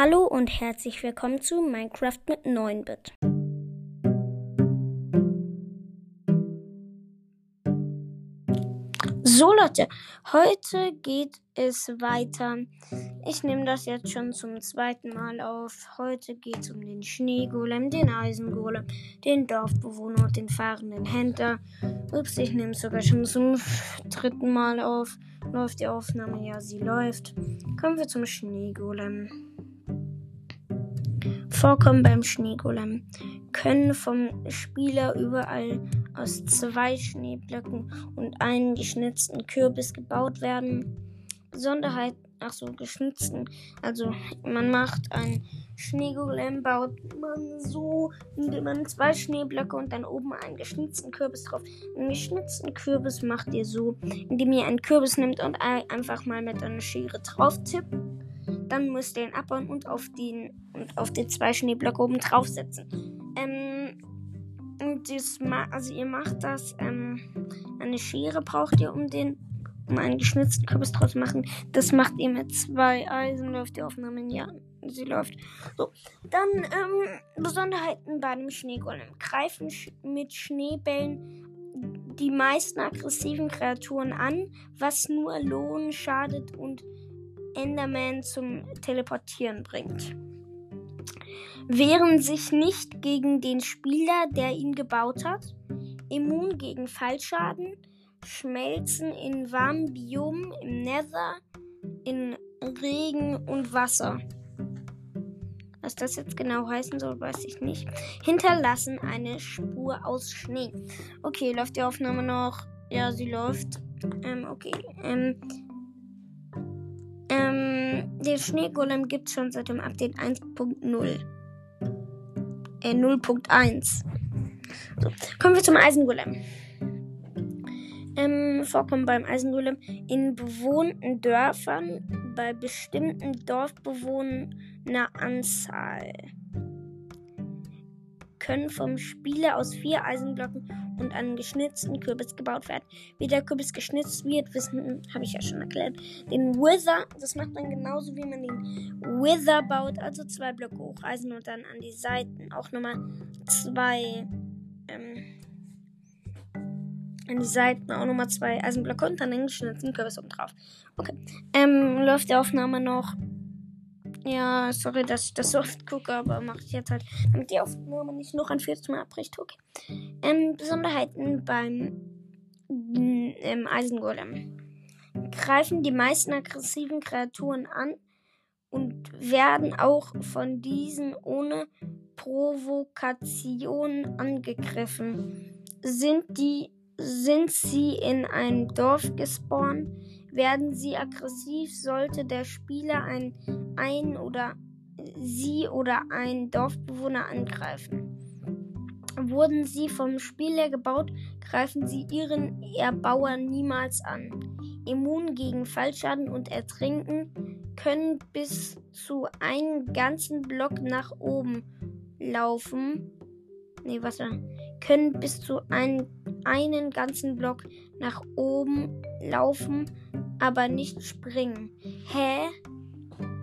Hallo und herzlich willkommen zu Minecraft mit 9-Bit. So Leute, heute geht es weiter. Ich nehme das jetzt schon zum zweiten Mal auf. Heute geht es um den Schneegolem, den Eisengolem, den Dorfbewohner und den fahrenden Händler. Ups, ich nehme es sogar schon zum dritten Mal auf. Läuft die Aufnahme? Ja, sie läuft. Kommen wir zum Schneegolem. Vorkommen beim Schneegolem können vom Spieler überall aus zwei Schneeblöcken und einem geschnitzten Kürbis gebaut werden. Besonderheit, ach so, geschnitzten. Also man macht ein Schneegolem, baut man so, indem man zwei Schneeblöcke und dann oben einen geschnitzten Kürbis drauf. Einen geschnitzten Kürbis macht ihr so, indem ihr einen Kürbis nimmt und einfach mal mit einer Schere drauf tippt. Dann müsst ihr ihn abbauen und auf den und auf die zwei Schneeblöcke oben draufsetzen. Ähm, das, also ihr macht das, ähm, eine Schere braucht ihr, um den, um einen geschnitzten Kürbis draus zu machen. Das macht ihr mit zwei Eisen, läuft die Aufnahme, ja, sie läuft. So, dann, ähm, Besonderheiten bei dem Schneegolem. Greifen mit Schneebällen die meisten aggressiven Kreaturen an, was nur Lohn schadet und Enderman zum Teleportieren bringt wehren sich nicht gegen den Spieler, der ihn gebaut hat, immun gegen Fallschaden, schmelzen in warmen Biomen im Nether, in Regen und Wasser. Was das jetzt genau heißen soll, weiß ich nicht. Hinterlassen eine Spur aus Schnee. Okay, läuft die Aufnahme noch? Ja, sie läuft. Ähm, okay. Ähm, den Schneegolem gibt es schon seit dem Update 1.0 äh, 0.1. So, kommen wir zum Eisengolem. Ähm, vorkommen beim Eisengolem in bewohnten Dörfern bei bestimmten Dorfbewohnern Anzahl. Können vom Spieler aus vier Eisenblöcken und einem geschnitzten Kürbis gebaut werden. Wie der Kürbis geschnitzt wird, wissen, habe ich ja schon erklärt. Den Wither, das macht man genauso wie man den Wither baut, also zwei Blöcke hoch Eisen und dann an die Seiten auch nochmal zwei, ähm, an die Seiten auch nochmal zwei Eisenblöcke und dann den geschnitzten Kürbis oben drauf. Okay, ähm, läuft die Aufnahme noch? Ja, sorry, dass ich das so oft gucke, aber mache ich jetzt halt, damit die Aufnahme nicht noch ein viertes Mal abbricht. Okay. Ähm, Besonderheiten beim ähm, Eisengolem. Greifen die meisten aggressiven Kreaturen an und werden auch von diesen ohne Provokation angegriffen. Sind die sind sie in einem Dorf gespawnt, werden sie aggressiv, sollte der Spieler ein, ein oder sie oder ein Dorfbewohner angreifen. Wurden sie vom Spieler gebaut, greifen sie ihren Erbauer niemals an. Immun gegen Fallschaden und Ertrinken können bis zu einen ganzen Block nach oben laufen. Nee, was können bis zu ein, einen ganzen Block nach oben laufen, aber nicht springen. Hä?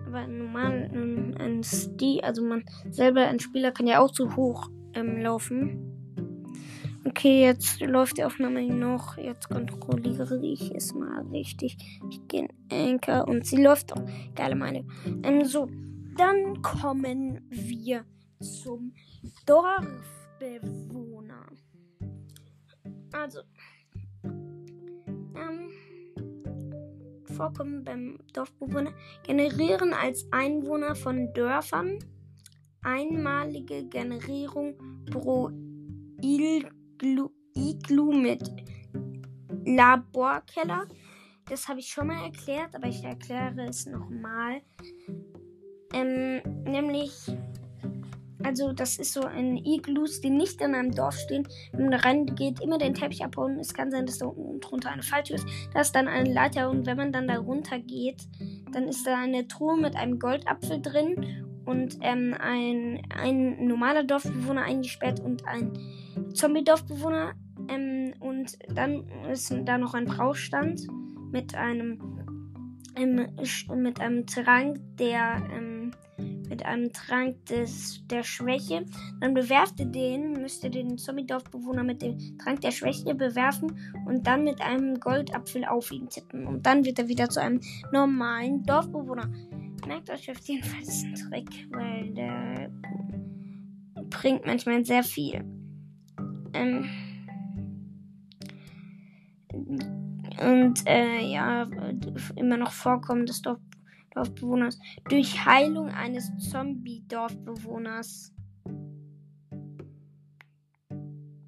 Aber normal ein, ein Stil, also man selber ein Spieler kann ja auch so hoch ähm, laufen. Okay, jetzt läuft die Aufnahme noch. Jetzt kontrolliere ich es mal richtig. Ich gehe in Anchor und sie läuft auch. Geile meine. Ähm, so, dann kommen wir zum Dorfbewohner. Also, ähm, Vorkommen beim Dorfbewohner generieren als Einwohner von Dörfern einmalige Generierung pro Iglu, Iglu mit Laborkeller. Das habe ich schon mal erklärt, aber ich erkläre es nochmal. Ähm, nämlich also das ist so ein Iglus, die nicht in einem Dorf stehen. Wenn man reingeht, immer den Teppich abbauen. Es kann sein, dass da unten drunter eine Falltür ist. Da ist dann eine Leiter und wenn man dann da runter geht, dann ist da eine Truhe mit einem Goldapfel drin und ähm, ein, ein normaler Dorfbewohner eingesperrt und ein Zombie-Dorfbewohner. Ähm, und dann ist da noch ein Brauchstand mit einem, ähm, mit einem Trank, der ähm, mit einem Trank des, der Schwäche. Dann bewerft ihr den, müsst ihr den Zombie-Dorfbewohner mit dem Trank der Schwäche bewerfen und dann mit einem Goldapfel auf ihn tippen. Und dann wird er wieder zu einem normalen Dorfbewohner. Merkt euch auf jeden Fall diesen Trick, weil der bringt manchmal sehr viel. Ähm und äh, ja, immer noch Vorkommen des Dorf Dorfbewohners durch Heilung eines Zombie-Dorfbewohners.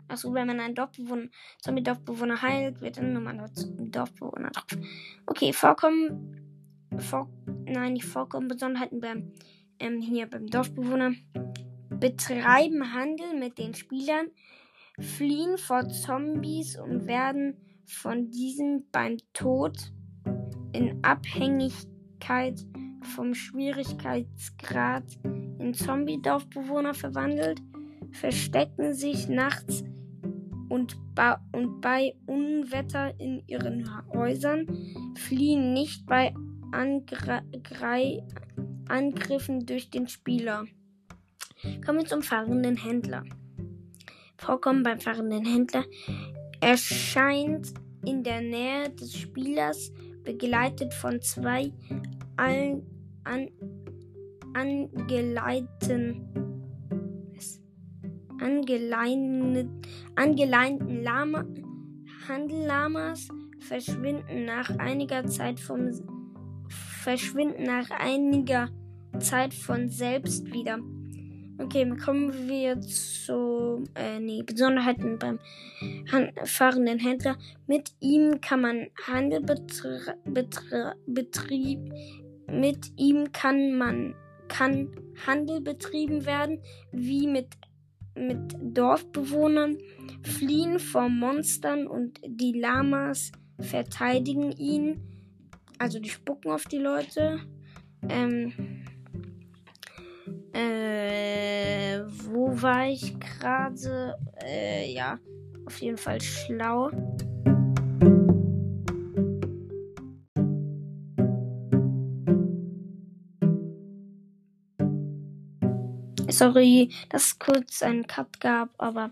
Achso, wenn man einen Dorfbewohner, Zombie-Dorfbewohner heilt, wird ein normaler Dorfbewohner drauf. Okay, Vorkommen, vor, nein, nicht Vorkommen, Besonderheiten beim, ähm, hier beim Dorfbewohner. Betreiben Handel mit den Spielern, fliehen vor Zombies und werden von diesen beim Tod in Abhängigkeit vom Schwierigkeitsgrad in Zombie-Dorfbewohner verwandelt, verstecken sich nachts und, und bei Unwetter in ihren Häusern, fliehen nicht bei Angr Angriffen durch den Spieler. Kommen wir zum fahrenden Händler. Vorkommen beim fahrenden Händler erscheint in der Nähe des Spielers begleitet von zwei an, an, angeleiten, angeleinten, angeleinten Lama, Handellamas verschwinden nach einiger Zeit vom verschwinden nach einiger Zeit von selbst wieder. Okay, kommen wir zu äh, nee, Besonderheiten beim Han fahrenden Händler. Mit ihm kann man Handel betrieben. Mit ihm kann man kann Handel betrieben werden, wie mit mit Dorfbewohnern, fliehen vor Monstern und die Lamas verteidigen ihn. Also die spucken auf die Leute. Ähm, äh, wo war ich gerade? Äh, ja, auf jeden Fall schlau. Sorry, dass es kurz einen Cut gab, aber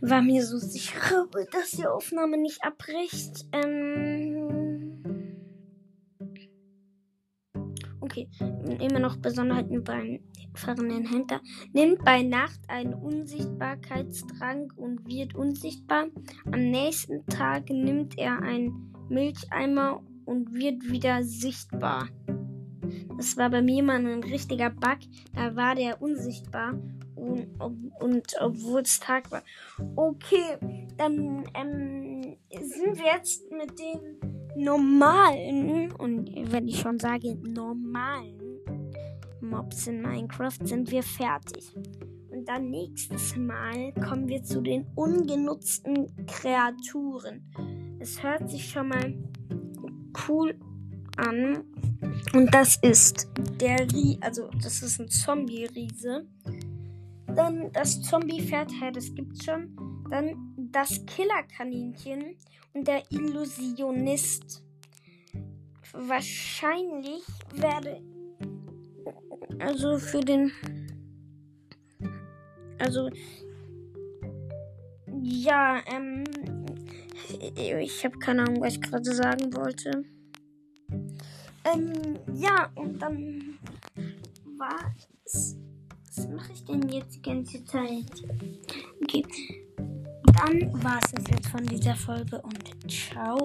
war mir so sicher, dass die Aufnahme nicht abbricht. Ähm Okay, immer noch Besonderheiten beim fahrenden Händler. Nimmt bei Nacht einen Unsichtbarkeitstrank und wird unsichtbar. Am nächsten Tag nimmt er einen Milcheimer und wird wieder sichtbar. Das war bei mir mal ein richtiger Bug. Da war der unsichtbar. Und, und obwohl es Tag war. Okay, dann ähm, sind wir jetzt mit den normalen, und wenn ich schon sage normalen Mobs in Minecraft, sind wir fertig. Und dann nächstes Mal kommen wir zu den ungenutzten Kreaturen. Es hört sich schon mal cool an. Und das ist der Rie, also das ist ein Zombie-Riese. Dann das Zombie-Pferd, das gibt's schon. Dann das Killerkaninchen und der Illusionist. Wahrscheinlich werde also für den also ja, ähm ich habe keine Ahnung, was ich gerade sagen wollte. Ähm ja, und dann war es was mache ich denn jetzt die ganze Zeit? Okay dann war es jetzt von dieser Folge und ciao.